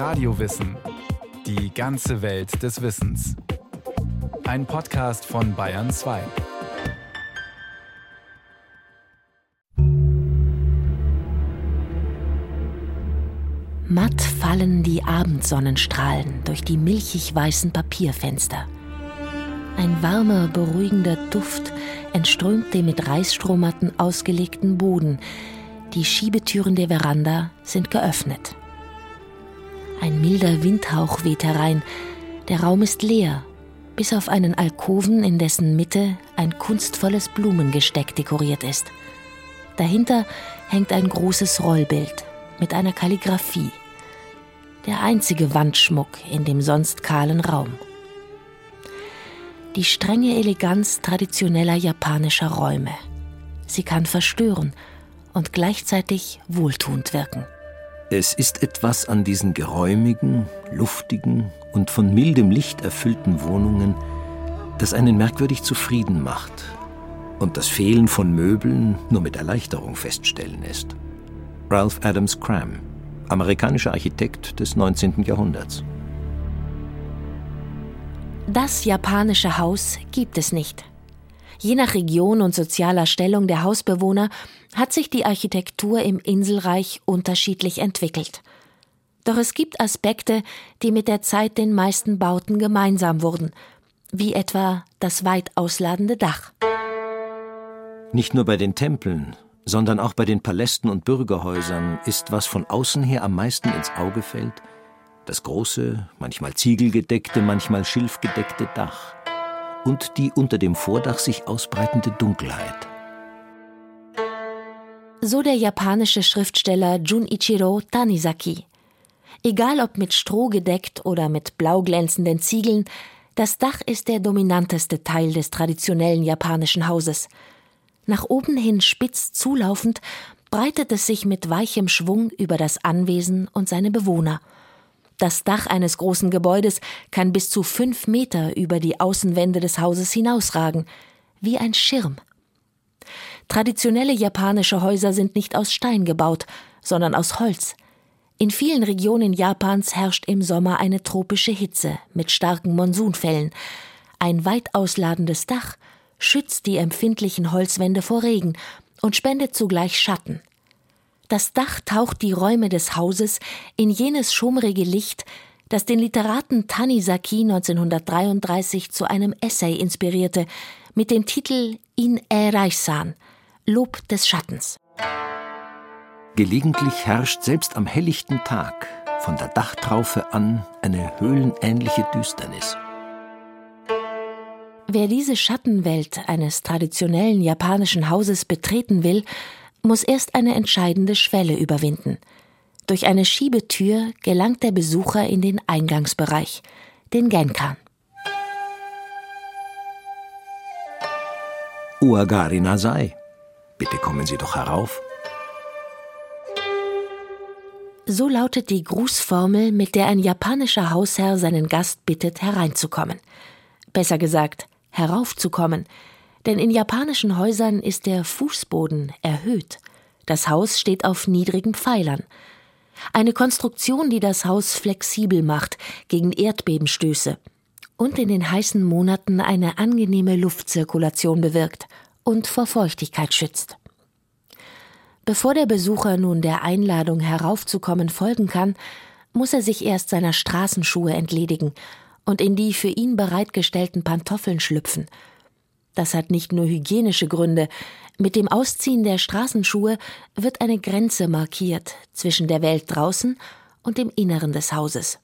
Radiowissen. Die ganze Welt des Wissens. Ein Podcast von Bayern 2. Matt fallen die Abendsonnenstrahlen durch die milchig weißen Papierfenster. Ein warmer, beruhigender Duft entströmt dem mit Reisstrohmatten ausgelegten Boden. Die Schiebetüren der Veranda sind geöffnet. Ein milder Windhauch weht herein. Der Raum ist leer, bis auf einen Alkoven, in dessen Mitte ein kunstvolles Blumengesteck dekoriert ist. Dahinter hängt ein großes Rollbild mit einer Kalligraphie. Der einzige Wandschmuck in dem sonst kahlen Raum. Die strenge Eleganz traditioneller japanischer Räume. Sie kann verstören und gleichzeitig wohltuend wirken. Es ist etwas an diesen geräumigen, luftigen und von mildem Licht erfüllten Wohnungen, das einen merkwürdig zufrieden macht und das Fehlen von Möbeln nur mit Erleichterung feststellen lässt. Ralph Adams Cram, amerikanischer Architekt des 19. Jahrhunderts. Das japanische Haus gibt es nicht. Je nach Region und sozialer Stellung der Hausbewohner hat sich die Architektur im Inselreich unterschiedlich entwickelt. Doch es gibt Aspekte, die mit der Zeit den meisten Bauten gemeinsam wurden, wie etwa das weit ausladende Dach. Nicht nur bei den Tempeln, sondern auch bei den Palästen und Bürgerhäusern ist, was von außen her am meisten ins Auge fällt, das große, manchmal ziegelgedeckte, manchmal schilfgedeckte Dach und die unter dem Vordach sich ausbreitende Dunkelheit. So der japanische Schriftsteller Junichiro Tanizaki. Egal ob mit Stroh gedeckt oder mit blau glänzenden Ziegeln, das Dach ist der dominanteste Teil des traditionellen japanischen Hauses. Nach oben hin spitz zulaufend breitet es sich mit weichem Schwung über das Anwesen und seine Bewohner – das Dach eines großen Gebäudes kann bis zu fünf Meter über die Außenwände des Hauses hinausragen, wie ein Schirm. Traditionelle japanische Häuser sind nicht aus Stein gebaut, sondern aus Holz. In vielen Regionen Japans herrscht im Sommer eine tropische Hitze mit starken Monsunfällen. Ein weit ausladendes Dach schützt die empfindlichen Holzwände vor Regen und spendet zugleich Schatten. Das Dach taucht die Räume des Hauses in jenes schummrige Licht, das den Literaten Tanizaki 1933 zu einem Essay inspirierte, mit dem Titel In Eraisan, Lob des Schattens. Gelegentlich herrscht selbst am helllichten Tag von der Dachtraufe an eine höhlenähnliche Düsternis. Wer diese Schattenwelt eines traditionellen japanischen Hauses betreten will, muss erst eine entscheidende Schwelle überwinden. Durch eine Schiebetür gelangt der Besucher in den Eingangsbereich, den Genkan. Uagari Nasai, bitte kommen Sie doch herauf. So lautet die Grußformel, mit der ein japanischer Hausherr seinen Gast bittet, hereinzukommen. Besser gesagt, heraufzukommen, denn in japanischen Häusern ist der Fußboden erhöht. Das Haus steht auf niedrigen Pfeilern. Eine Konstruktion, die das Haus flexibel macht gegen Erdbebenstöße und in den heißen Monaten eine angenehme Luftzirkulation bewirkt und vor Feuchtigkeit schützt. Bevor der Besucher nun der Einladung heraufzukommen folgen kann, muss er sich erst seiner Straßenschuhe entledigen und in die für ihn bereitgestellten Pantoffeln schlüpfen – das hat nicht nur hygienische Gründe. Mit dem Ausziehen der Straßenschuhe wird eine Grenze markiert zwischen der Welt draußen und dem Inneren des Hauses.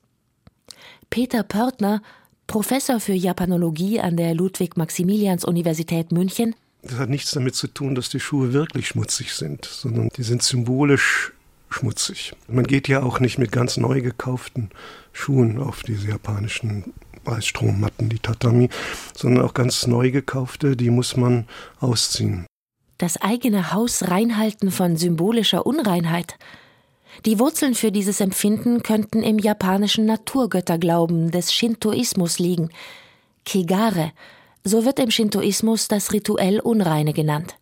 Peter Pörtner, Professor für Japanologie an der Ludwig-Maximilians-Universität München, das hat nichts damit zu tun, dass die Schuhe wirklich schmutzig sind, sondern die sind symbolisch schmutzig. Man geht ja auch nicht mit ganz neu gekauften Schuhen auf diese japanischen Weißstrommatten, die Tatami, sondern auch ganz neu gekaufte, die muss man ausziehen. Das eigene Haus reinhalten von symbolischer Unreinheit. Die Wurzeln für dieses Empfinden könnten im japanischen Naturgötterglauben des Shintoismus liegen. Kegare, so wird im Shintoismus das rituell Unreine genannt.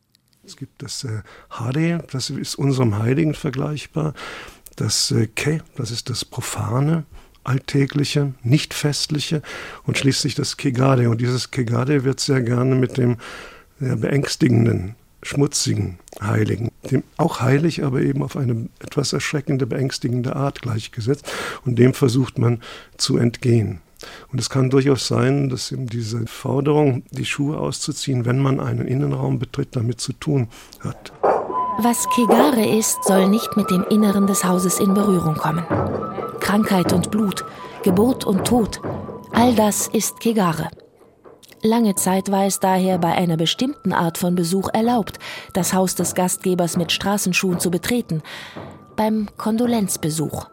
Es gibt das äh, Hare, das ist unserem Heiligen vergleichbar. das äh, Ke, das ist das Profane, Alltägliche, Nicht-Festliche und schließlich das Kegade. Und dieses Kegade wird sehr gerne mit dem sehr beängstigenden, schmutzigen Heiligen, dem auch heilig, aber eben auf eine etwas erschreckende, beängstigende Art gleichgesetzt. Und dem versucht man zu entgehen. Und es kann durchaus sein, dass eben diese Forderung, die Schuhe auszuziehen, wenn man einen Innenraum betritt, damit zu tun hat. Was Kegare ist, soll nicht mit dem Inneren des Hauses in Berührung kommen. Krankheit und Blut, Geburt und Tod, all das ist Kegare. Lange Zeit war es daher bei einer bestimmten Art von Besuch erlaubt, das Haus des Gastgebers mit Straßenschuhen zu betreten, beim Kondolenzbesuch.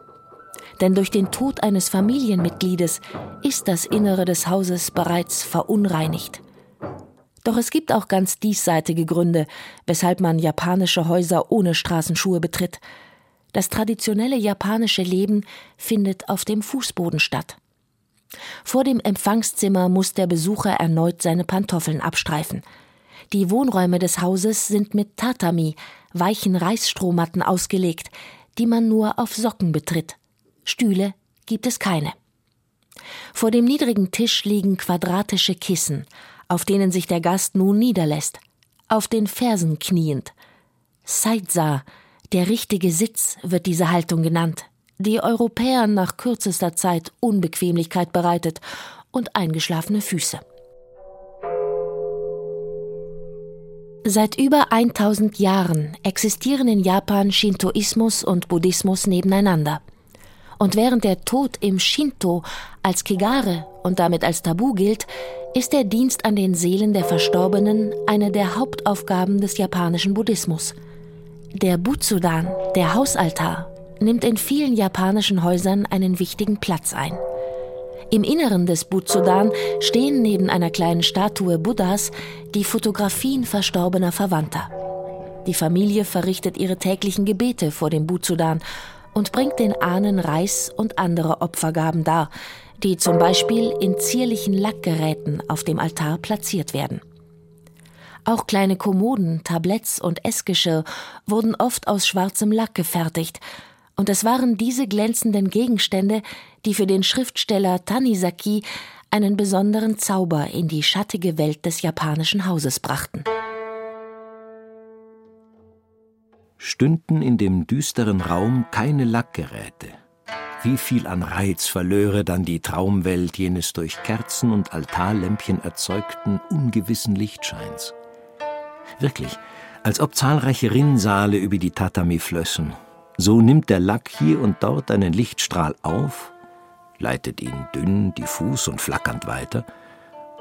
Denn durch den Tod eines Familienmitgliedes ist das Innere des Hauses bereits verunreinigt. Doch es gibt auch ganz diesseitige Gründe, weshalb man japanische Häuser ohne Straßenschuhe betritt. Das traditionelle japanische Leben findet auf dem Fußboden statt. Vor dem Empfangszimmer muss der Besucher erneut seine Pantoffeln abstreifen. Die Wohnräume des Hauses sind mit Tatami, weichen Reisstrohmatten ausgelegt, die man nur auf Socken betritt. Stühle gibt es keine. Vor dem niedrigen Tisch liegen quadratische Kissen, auf denen sich der Gast nun niederlässt, auf den Fersen kniend. Saitsa, der richtige Sitz, wird diese Haltung genannt, die Europäern nach kürzester Zeit Unbequemlichkeit bereitet und eingeschlafene Füße. Seit über 1000 Jahren existieren in Japan Shintoismus und Buddhismus nebeneinander. Und während der Tod im Shinto als Kegare und damit als Tabu gilt, ist der Dienst an den Seelen der Verstorbenen eine der Hauptaufgaben des japanischen Buddhismus. Der Butsudan, der Hausaltar, nimmt in vielen japanischen Häusern einen wichtigen Platz ein. Im Inneren des Butsudan stehen neben einer kleinen Statue Buddhas die Fotografien verstorbener Verwandter. Die Familie verrichtet ihre täglichen Gebete vor dem Butsudan und bringt den Ahnen Reis und andere Opfergaben dar, die zum Beispiel in zierlichen Lackgeräten auf dem Altar platziert werden. Auch kleine Kommoden, Tabletts und Essgeschirr wurden oft aus schwarzem Lack gefertigt, und es waren diese glänzenden Gegenstände, die für den Schriftsteller Tanizaki einen besonderen Zauber in die schattige Welt des japanischen Hauses brachten. Stünden in dem düsteren Raum keine Lackgeräte, wie viel an Reiz verlöre dann die Traumwelt jenes durch Kerzen und Altarlämpchen erzeugten ungewissen Lichtscheins. Wirklich, als ob zahlreiche Rinnsale über die Tatami flössen. So nimmt der Lack hier und dort einen Lichtstrahl auf, leitet ihn dünn, diffus und flackernd weiter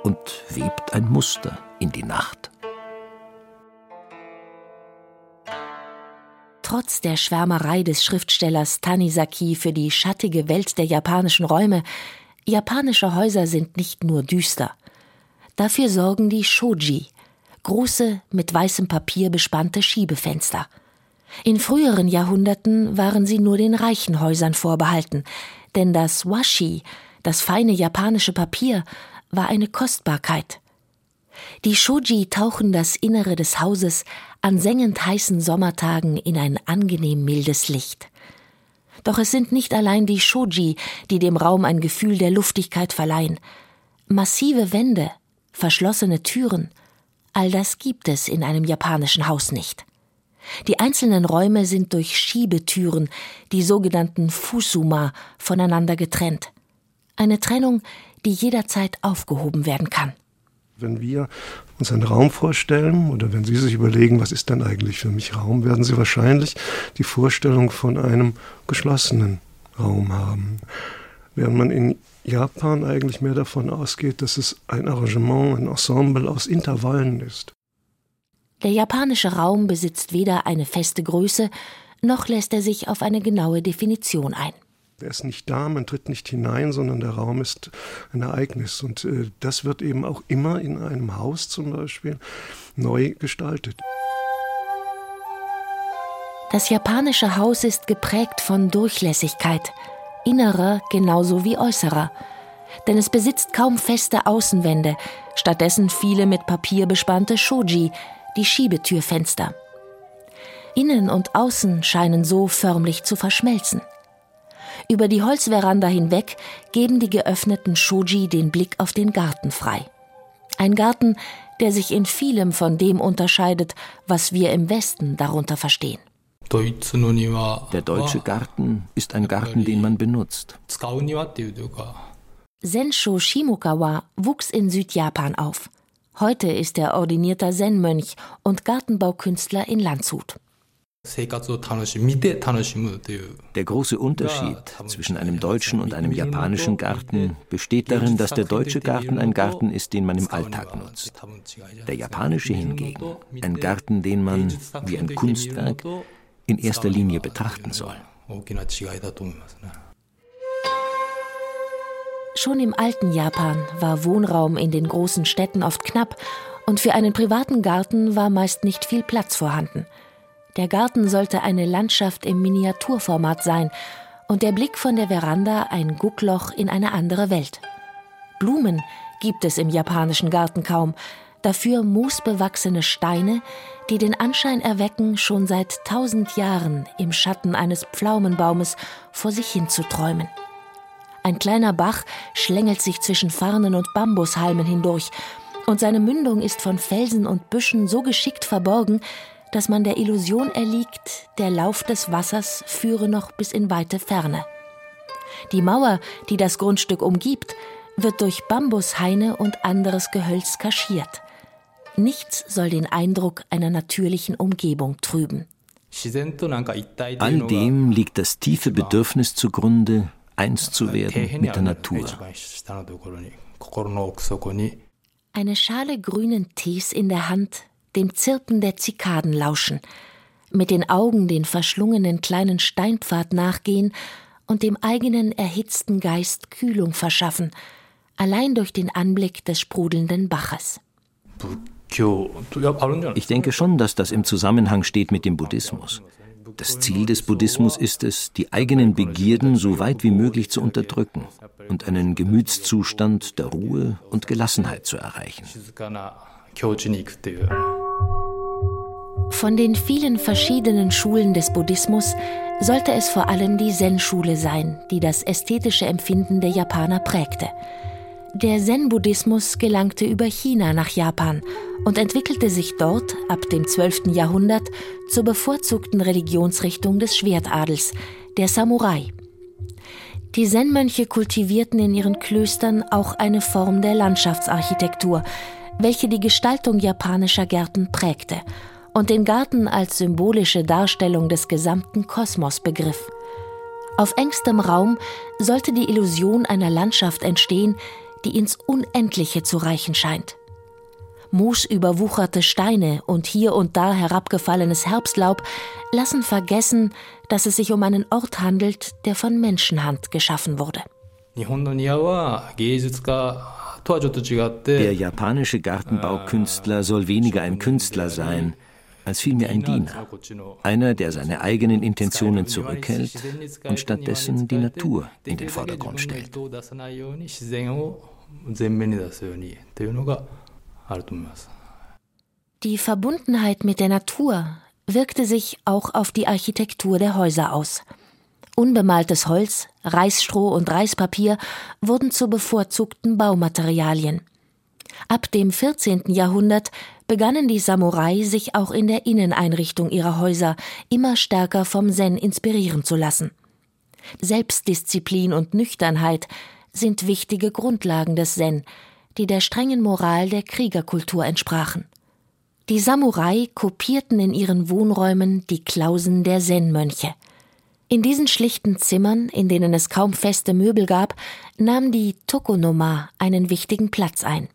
und webt ein Muster in die Nacht. Trotz der Schwärmerei des Schriftstellers Tanizaki für die schattige Welt der japanischen Räume, japanische Häuser sind nicht nur düster. Dafür sorgen die Shoji, große, mit weißem Papier bespannte Schiebefenster. In früheren Jahrhunderten waren sie nur den reichen Häusern vorbehalten, denn das Washi, das feine japanische Papier, war eine Kostbarkeit. Die Shoji tauchen das Innere des Hauses an sengend heißen Sommertagen in ein angenehm mildes Licht. Doch es sind nicht allein die Shoji, die dem Raum ein Gefühl der Luftigkeit verleihen. Massive Wände, verschlossene Türen, all das gibt es in einem japanischen Haus nicht. Die einzelnen Räume sind durch Schiebetüren, die sogenannten Fusuma, voneinander getrennt. Eine Trennung, die jederzeit aufgehoben werden kann. Wenn wir uns einen Raum vorstellen oder wenn Sie sich überlegen, was ist denn eigentlich für mich Raum, werden Sie wahrscheinlich die Vorstellung von einem geschlossenen Raum haben. Während man in Japan eigentlich mehr davon ausgeht, dass es ein Arrangement, ein Ensemble aus Intervallen ist. Der japanische Raum besitzt weder eine feste Größe, noch lässt er sich auf eine genaue Definition ein. Er ist nicht da, man tritt nicht hinein, sondern der Raum ist ein Ereignis. Und äh, das wird eben auch immer in einem Haus zum Beispiel neu gestaltet. Das japanische Haus ist geprägt von Durchlässigkeit, innerer genauso wie äußerer. Denn es besitzt kaum feste Außenwände, stattdessen viele mit Papier bespannte Shoji, die Schiebetürfenster. Innen und Außen scheinen so förmlich zu verschmelzen. Über die Holzveranda hinweg geben die geöffneten Shoji den Blick auf den Garten frei. Ein Garten, der sich in vielem von dem unterscheidet, was wir im Westen darunter verstehen. Der deutsche Garten ist ein Garten, den man benutzt. Sensho Shimokawa wuchs in Südjapan auf. Heute ist er ordinierter Zen-Mönch und Gartenbaukünstler in Landshut. Der große Unterschied zwischen einem deutschen und einem japanischen Garten besteht darin, dass der deutsche Garten ein Garten ist, den man im Alltag nutzt. Der japanische hingegen ein Garten, den man wie ein Kunstwerk in erster Linie betrachten soll. Schon im alten Japan war Wohnraum in den großen Städten oft knapp und für einen privaten Garten war meist nicht viel Platz vorhanden. Der Garten sollte eine Landschaft im Miniaturformat sein und der Blick von der Veranda ein Guckloch in eine andere Welt. Blumen gibt es im japanischen Garten kaum, dafür moosbewachsene Steine, die den Anschein erwecken, schon seit tausend Jahren im Schatten eines Pflaumenbaumes vor sich hin zu träumen. Ein kleiner Bach schlängelt sich zwischen Farnen und Bambushalmen hindurch, und seine Mündung ist von Felsen und Büschen so geschickt verborgen, dass man der Illusion erliegt, der Lauf des Wassers führe noch bis in weite Ferne. Die Mauer, die das Grundstück umgibt, wird durch Bambushaine und anderes Gehölz kaschiert. Nichts soll den Eindruck einer natürlichen Umgebung trüben. All dem liegt das tiefe Bedürfnis zugrunde, eins zu werden mit der Natur. Eine Schale grünen Tees in der Hand, dem Zirpen der Zikaden lauschen, mit den Augen den verschlungenen kleinen Steinpfad nachgehen und dem eigenen erhitzten Geist Kühlung verschaffen, allein durch den Anblick des sprudelnden Baches. Ich denke schon, dass das im Zusammenhang steht mit dem Buddhismus. Das Ziel des Buddhismus ist es, die eigenen Begierden so weit wie möglich zu unterdrücken und einen Gemütszustand der Ruhe und Gelassenheit zu erreichen. Von den vielen verschiedenen Schulen des Buddhismus sollte es vor allem die Zen-Schule sein, die das ästhetische Empfinden der Japaner prägte. Der Zen-Buddhismus gelangte über China nach Japan und entwickelte sich dort ab dem 12. Jahrhundert zur bevorzugten Religionsrichtung des Schwertadels, der Samurai. Die Zen-Mönche kultivierten in ihren Klöstern auch eine Form der Landschaftsarchitektur, welche die Gestaltung japanischer Gärten prägte und den Garten als symbolische Darstellung des gesamten Kosmos begriff. Auf engstem Raum sollte die Illusion einer Landschaft entstehen, die ins Unendliche zu reichen scheint moosüberwucherte Steine und hier und da herabgefallenes Herbstlaub lassen vergessen, dass es sich um einen Ort handelt, der von Menschenhand geschaffen wurde. Der japanische Gartenbaukünstler soll weniger ein Künstler sein, als vielmehr ein Diener. Einer, der seine eigenen Intentionen zurückhält und stattdessen die Natur in den Vordergrund stellt. Die Verbundenheit mit der Natur wirkte sich auch auf die Architektur der Häuser aus. Unbemaltes Holz, Reisstroh und Reispapier wurden zu bevorzugten Baumaterialien. Ab dem 14. Jahrhundert begannen die Samurai sich auch in der Inneneinrichtung ihrer Häuser immer stärker vom Zen inspirieren zu lassen. Selbstdisziplin und Nüchternheit sind wichtige Grundlagen des Zen, die der strengen Moral der Kriegerkultur entsprachen. Die Samurai kopierten in ihren Wohnräumen die Klausen der Zen-Mönche. In diesen schlichten Zimmern, in denen es kaum feste Möbel gab, nahm die Tokonoma einen wichtigen Platz ein.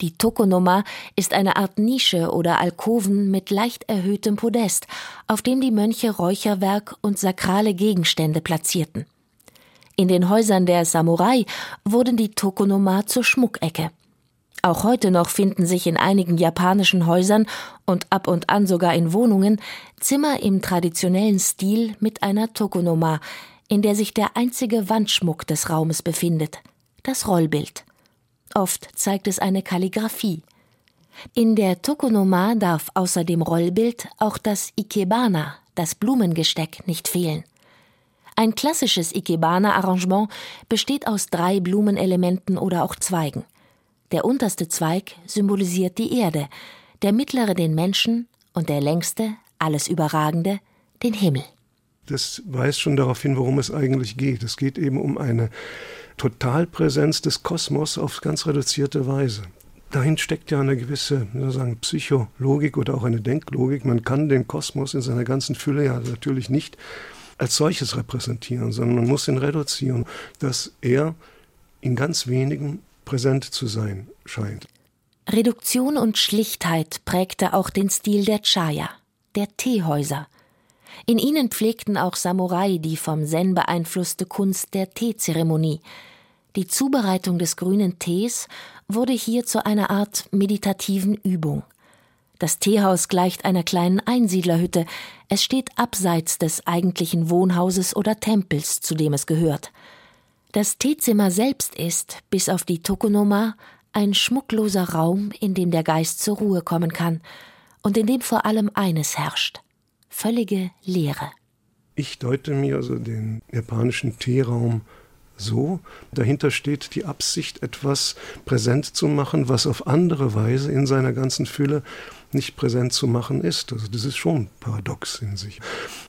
Die Tokonoma ist eine Art Nische oder Alkoven mit leicht erhöhtem Podest, auf dem die Mönche Räucherwerk und sakrale Gegenstände platzierten. In den Häusern der Samurai wurden die Tokonoma zur Schmuckecke. Auch heute noch finden sich in einigen japanischen Häusern und ab und an sogar in Wohnungen Zimmer im traditionellen Stil mit einer Tokonoma, in der sich der einzige Wandschmuck des Raumes befindet, das Rollbild. Oft zeigt es eine Kalligraphie. In der Tokonoma darf außer dem Rollbild auch das Ikebana, das Blumengesteck, nicht fehlen. Ein klassisches Ikebana-Arrangement besteht aus drei Blumenelementen oder auch Zweigen. Der unterste Zweig symbolisiert die Erde, der mittlere den Menschen und der längste, alles überragende, den Himmel. Das weist schon darauf hin, worum es eigentlich geht. Es geht eben um eine Totalpräsenz des Kosmos auf ganz reduzierte Weise. Dahin steckt ja eine gewisse sagen, Psychologik oder auch eine Denklogik. Man kann den Kosmos in seiner ganzen Fülle ja natürlich nicht als solches repräsentieren, sondern man muss ihn reduzieren, dass er in ganz wenigen präsent zu sein scheint. Reduktion und Schlichtheit prägte auch den Stil der Chaya, der Teehäuser. In ihnen pflegten auch Samurai die vom Zen beeinflusste Kunst der Teezeremonie. Die Zubereitung des grünen Tees wurde hier zu einer Art meditativen Übung. Das Teehaus gleicht einer kleinen Einsiedlerhütte. Es steht abseits des eigentlichen Wohnhauses oder Tempels, zu dem es gehört. Das Teezimmer selbst ist, bis auf die Tokonoma, ein schmuckloser Raum, in dem der Geist zur Ruhe kommen kann und in dem vor allem eines herrscht völlige Leere. Ich deute mir also den japanischen Teeraum so, dahinter steht die Absicht, etwas präsent zu machen, was auf andere Weise in seiner ganzen Fülle nicht präsent zu machen ist. Also das ist schon paradox in sich.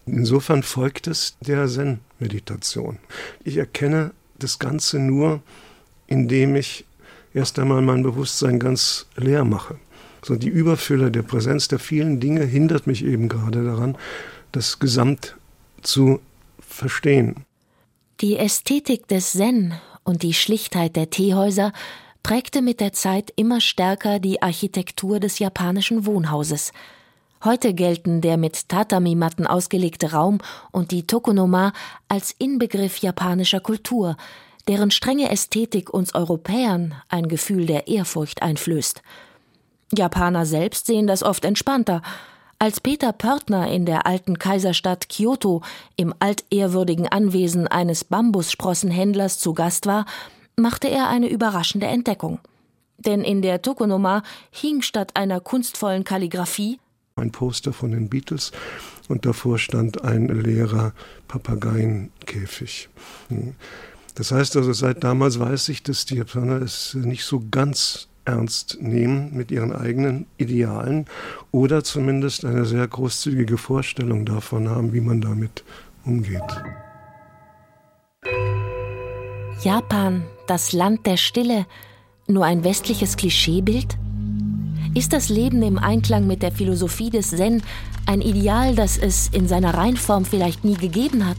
Insofern folgt es der Zen-Meditation. Ich erkenne das Ganze nur, indem ich erst einmal mein Bewusstsein ganz leer mache. So die Überfülle der Präsenz der vielen Dinge hindert mich eben gerade daran, das Gesamt zu verstehen. Die Ästhetik des Zen und die Schlichtheit der Teehäuser prägte mit der Zeit immer stärker die Architektur des japanischen Wohnhauses. Heute gelten der mit Tatami-Matten ausgelegte Raum und die Tokonoma als Inbegriff japanischer Kultur, deren strenge Ästhetik uns Europäern ein Gefühl der Ehrfurcht einflößt. Japaner selbst sehen das oft entspannter. Als Peter Pörtner in der alten Kaiserstadt Kyoto im altehrwürdigen Anwesen eines Bambussprossenhändlers zu Gast war, machte er eine überraschende Entdeckung. Denn in der Tokonoma hing statt einer kunstvollen Kalligraphie ein Poster von den Beatles und davor stand ein leerer Papageienkäfig. Das heißt also, seit damals weiß ich, dass die Japaner es nicht so ganz ernst nehmen mit ihren eigenen Idealen oder zumindest eine sehr großzügige Vorstellung davon haben, wie man damit umgeht. Japan, das Land der Stille, nur ein westliches Klischeebild? Ist das Leben im Einklang mit der Philosophie des Zen ein Ideal, das es in seiner Reinform vielleicht nie gegeben hat?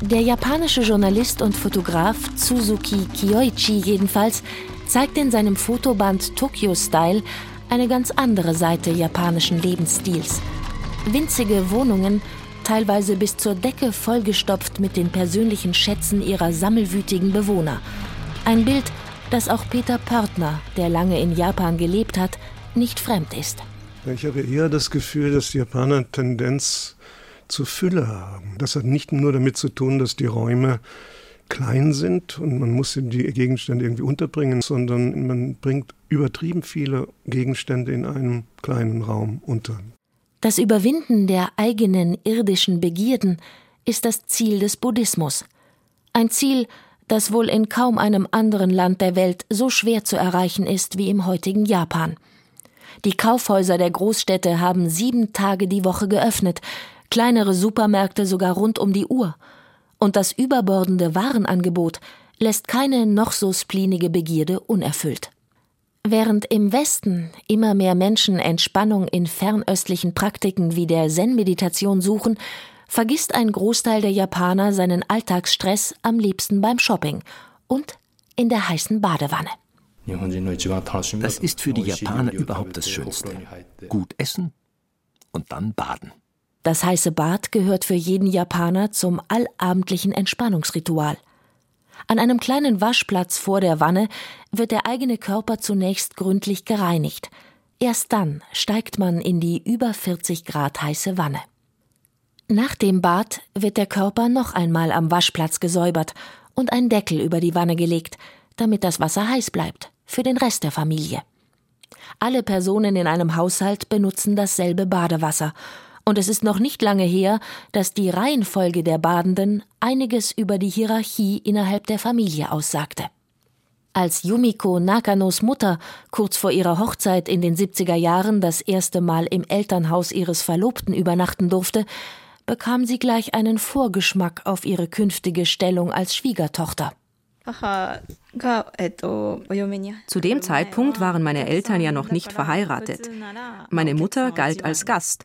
Der japanische Journalist und Fotograf Tsuzuki Kiyoichi jedenfalls zeigt in seinem Fotoband Tokyo Style eine ganz andere Seite japanischen Lebensstils. Winzige Wohnungen, teilweise bis zur Decke vollgestopft mit den persönlichen Schätzen ihrer sammelwütigen Bewohner. Ein Bild, das auch Peter Pörtner, der lange in Japan gelebt hat, nicht fremd ist. Ich habe eher das Gefühl, dass die Japaner Tendenz zur Fülle haben. Das hat nicht nur damit zu tun, dass die Räume klein sind und man muss die Gegenstände irgendwie unterbringen, sondern man bringt übertrieben viele Gegenstände in einem kleinen Raum unter. Das Überwinden der eigenen irdischen Begierden ist das Ziel des Buddhismus. Ein Ziel, das wohl in kaum einem anderen Land der Welt so schwer zu erreichen ist wie im heutigen Japan. Die Kaufhäuser der Großstädte haben sieben Tage die Woche geöffnet, kleinere Supermärkte sogar rund um die Uhr – und das überbordende Warenangebot lässt keine noch so splinige Begierde unerfüllt. Während im Westen immer mehr Menschen Entspannung in fernöstlichen Praktiken wie der Zen-Meditation suchen, vergisst ein Großteil der Japaner seinen Alltagsstress am liebsten beim Shopping und in der heißen Badewanne. Das ist für die Japaner überhaupt das Schönste. Gut essen und dann baden. Das heiße Bad gehört für jeden Japaner zum allabendlichen Entspannungsritual. An einem kleinen Waschplatz vor der Wanne wird der eigene Körper zunächst gründlich gereinigt. Erst dann steigt man in die über 40 Grad heiße Wanne. Nach dem Bad wird der Körper noch einmal am Waschplatz gesäubert und ein Deckel über die Wanne gelegt, damit das Wasser heiß bleibt, für den Rest der Familie. Alle Personen in einem Haushalt benutzen dasselbe Badewasser. Und es ist noch nicht lange her, dass die Reihenfolge der Badenden einiges über die Hierarchie innerhalb der Familie aussagte. Als Yumiko Nakanos Mutter kurz vor ihrer Hochzeit in den 70er Jahren das erste Mal im Elternhaus ihres Verlobten übernachten durfte, bekam sie gleich einen Vorgeschmack auf ihre künftige Stellung als Schwiegertochter. Zu dem Zeitpunkt waren meine Eltern ja noch nicht verheiratet. Meine Mutter galt als Gast.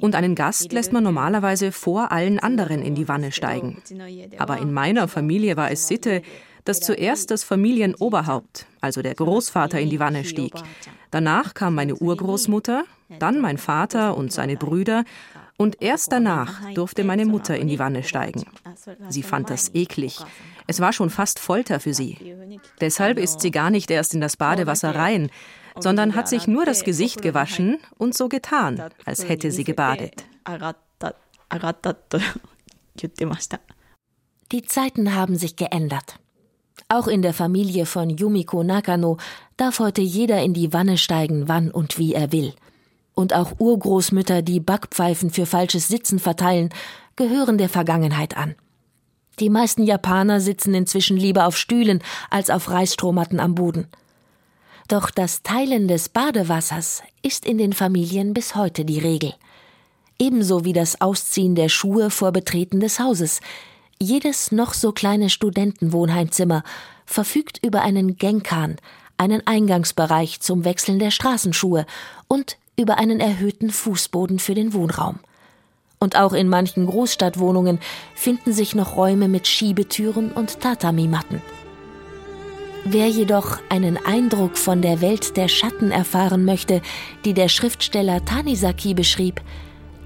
Und einen Gast lässt man normalerweise vor allen anderen in die Wanne steigen. Aber in meiner Familie war es Sitte, dass zuerst das Familienoberhaupt, also der Großvater, in die Wanne stieg. Danach kam meine Urgroßmutter, dann mein Vater und seine Brüder und erst danach durfte meine Mutter in die Wanne steigen. Sie fand das eklig. Es war schon fast Folter für sie. Deshalb ist sie gar nicht erst in das Badewasser rein, sondern hat sich nur das Gesicht gewaschen und so getan, als hätte sie gebadet. Die Zeiten haben sich geändert. Auch in der Familie von Yumiko Nakano darf heute jeder in die Wanne steigen, wann und wie er will und auch Urgroßmütter, die Backpfeifen für falsches Sitzen verteilen, gehören der Vergangenheit an. Die meisten Japaner sitzen inzwischen lieber auf Stühlen als auf Reisstrohmatten am Boden. Doch das Teilen des Badewassers ist in den Familien bis heute die Regel. Ebenso wie das Ausziehen der Schuhe vor Betreten des Hauses. Jedes noch so kleine Studentenwohnheimzimmer verfügt über einen Genkan, einen Eingangsbereich zum Wechseln der Straßenschuhe und über einen erhöhten Fußboden für den Wohnraum. Und auch in manchen Großstadtwohnungen finden sich noch Räume mit Schiebetüren und Tatami-Matten. Wer jedoch einen Eindruck von der Welt der Schatten erfahren möchte, die der Schriftsteller Tanizaki beschrieb,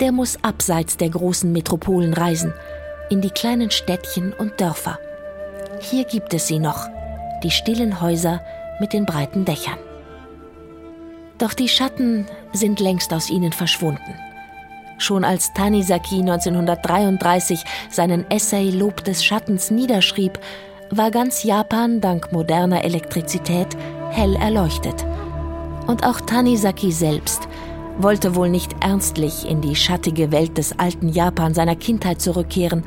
der muss abseits der großen Metropolen reisen, in die kleinen Städtchen und Dörfer. Hier gibt es sie noch, die stillen Häuser mit den breiten Dächern. Doch die Schatten sind längst aus ihnen verschwunden. Schon als Tanizaki 1933 seinen Essay Lob des Schattens niederschrieb, war ganz Japan dank moderner Elektrizität hell erleuchtet. Und auch Tanizaki selbst wollte wohl nicht ernstlich in die schattige Welt des alten Japan seiner Kindheit zurückkehren,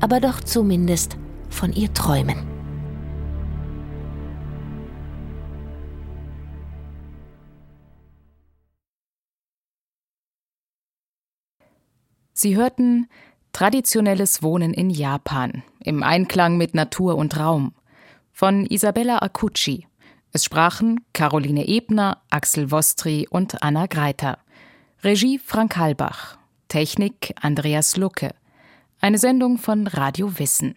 aber doch zumindest von ihr träumen. Sie hörten Traditionelles Wohnen in Japan im Einklang mit Natur und Raum von Isabella Acucci. Es sprachen Caroline Ebner, Axel Wostri und Anna Greiter. Regie Frank Halbach. Technik Andreas Lucke. Eine Sendung von Radio Wissen.